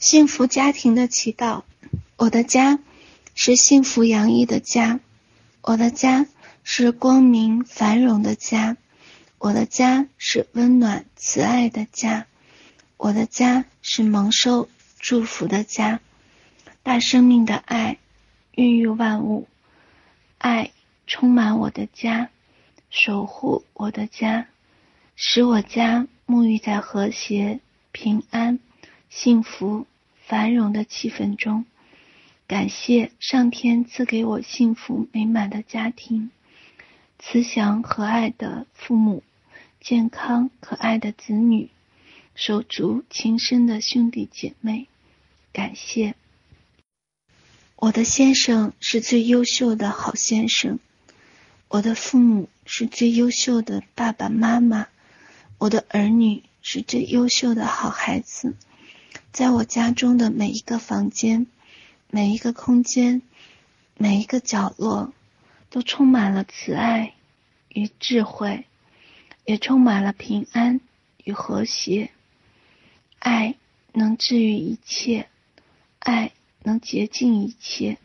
幸福家庭的祈祷。我的家是幸福洋溢的家，我的家是光明繁荣的家，我的家是温暖慈爱的家，我的家是蒙受祝福的家。大生命的爱孕育万物，爱充满我的家，守护我的家，使我家沐浴在和谐、平安、幸福。繁荣的气氛中，感谢上天赐给我幸福美满的家庭，慈祥和蔼的父母，健康可爱的子女，手足情深的兄弟姐妹。感谢我的先生是最优秀的好先生，我的父母是最优秀的爸爸妈妈，我的儿女是最优秀的好孩子。在我家中的每一个房间、每一个空间、每一个角落，都充满了慈爱与智慧，也充满了平安与和谐。爱能治愈一切，爱能洁净一切。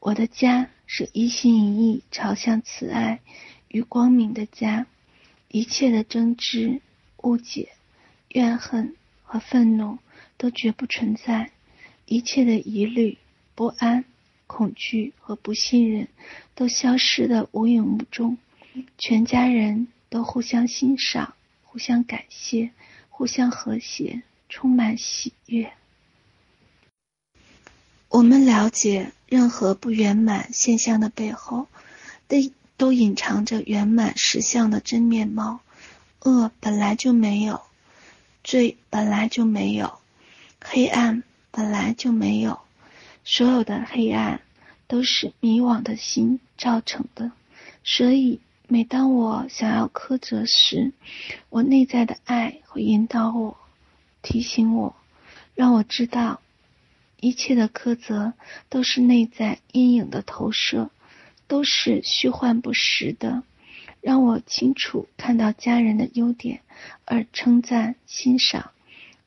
我的家是一心一意朝向慈爱与光明的家，一切的争执、误解、怨恨和愤怒。都绝不存在，一切的疑虑、不安、恐惧和不信任都消失得无影无踪。全家人都互相欣赏、互相感谢、互相和谐，充满喜悦。我们了解，任何不圆满现象的背后，都都隐藏着圆满实相的真面貌。恶本来就没有，罪本来就没有。黑暗本来就没有，所有的黑暗都是迷惘的心造成的。所以，每当我想要苛责时，我内在的爱会引导我，提醒我，让我知道，一切的苛责都是内在阴影的投射，都是虚幻不实的。让我清楚看到家人的优点，而称赞欣赏。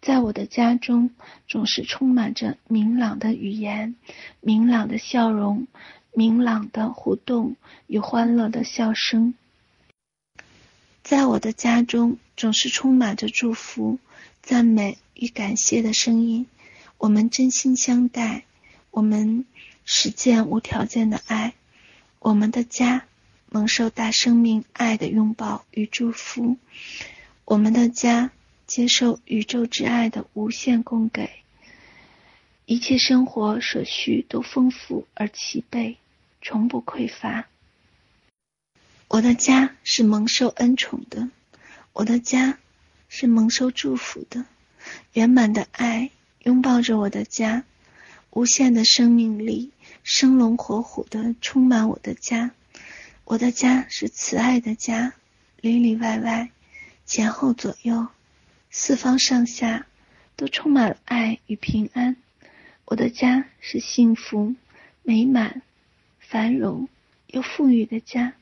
在我的家中，总是充满着明朗的语言、明朗的笑容、明朗的互动与欢乐的笑声。在我的家中，总是充满着祝福、赞美与感谢的声音。我们真心相待，我们实践无条件的爱。我们的家蒙受大生命爱的拥抱与祝福。我们的家。接受宇宙之爱的无限供给，一切生活所需都丰富而齐备，从不匮乏。我的家是蒙受恩宠的，我的家是蒙受祝福的。圆满的爱拥抱着我的家，无限的生命力生龙活虎的充满我的家。我的家是慈爱的家，里里外外，前后左右。四方上下都充满了爱与平安。我的家是幸福、美满、繁荣又富裕的家。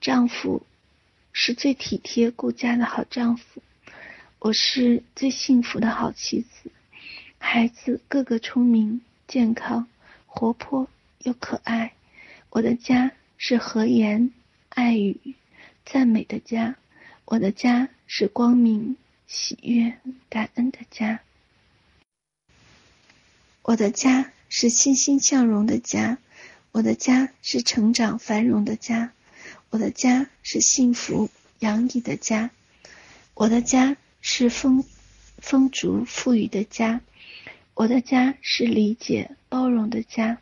丈夫是最体贴顾家的好丈夫，我是最幸福的好妻子。孩子个个聪明、健康、活泼又可爱。我的家是和颜、爱语、赞美的家。我的家是光明。喜悦、感恩的家，我的家是欣欣向荣的家，我的家是成长繁荣的家，我的家是幸福洋溢的家，我的家是丰丰足富裕的家，我的家是理解包容的家，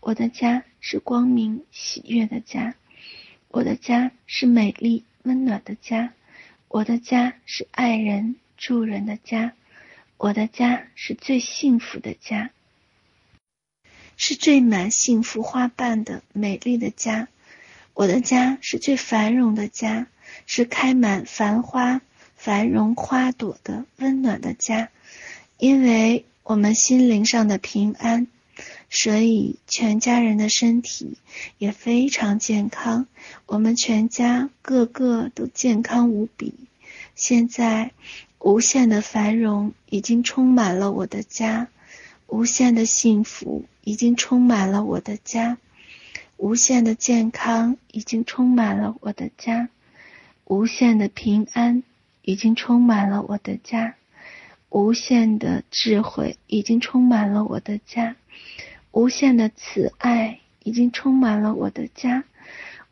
我的家是光明喜悦的家，我的家是美丽温暖的家。我的家是爱人助人的家，我的家是最幸福的家，是最满幸福花瓣的美丽的家。我的家是最繁荣的家，是开满繁花、繁荣花朵的温暖的家。因为我们心灵上的平安。所以，全家人的身体也非常健康。我们全家个个都健康无比。现在，无限的繁荣已经充满了我的家。无限的幸福已经充满了我的家，无限的健康已经充满了我的家，无限的平安已经充满了我的家，无限的智慧已经充满了我的家，无限的慈爱已经充满了我的家，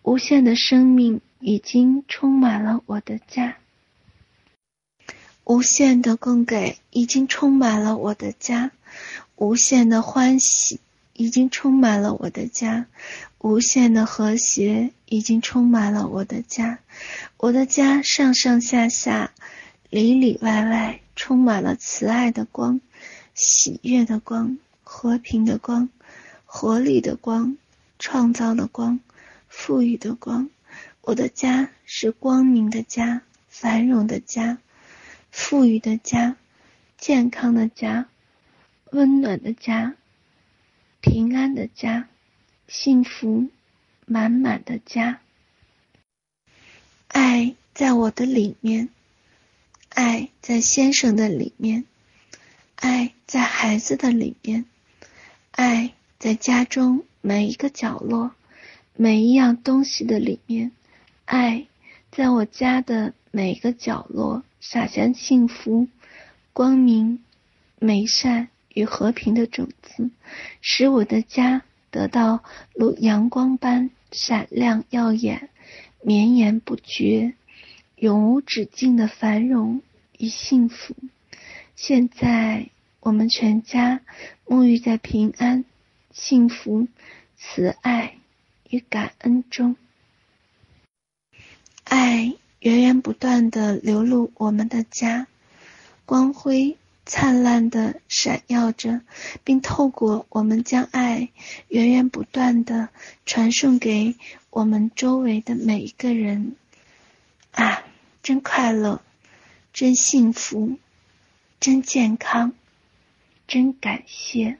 无限的生命已经充满了我的家。无限的供给已经充满了我的家，无限的欢喜已经充满了我的家，无限的和谐已经充满了我的家，我的家上上下下、里里外外充满了慈爱的光、喜悦的光、和平的光、活力的光、创造的光、富裕的光。我的家是光明的家，繁荣的家。富裕的家，健康的家，温暖的家，平安的家，幸福满满的家。爱在我的里面，爱在先生的里面，爱在孩子的里面，爱在家中每一个角落，每一样东西的里面，爱在我家的每一个角落。洒下幸福、光明、美善与和平的种子，使我的家得到如阳光般闪亮耀眼、绵延不绝、永无止境的繁荣与幸福。现在，我们全家沐浴在平安、幸福、慈爱与感恩中，爱。源源不断地流入我们的家，光辉灿烂地闪耀着，并透过我们将爱源源不断地传送给我们周围的每一个人。啊，真快乐，真幸福，真健康，真感谢。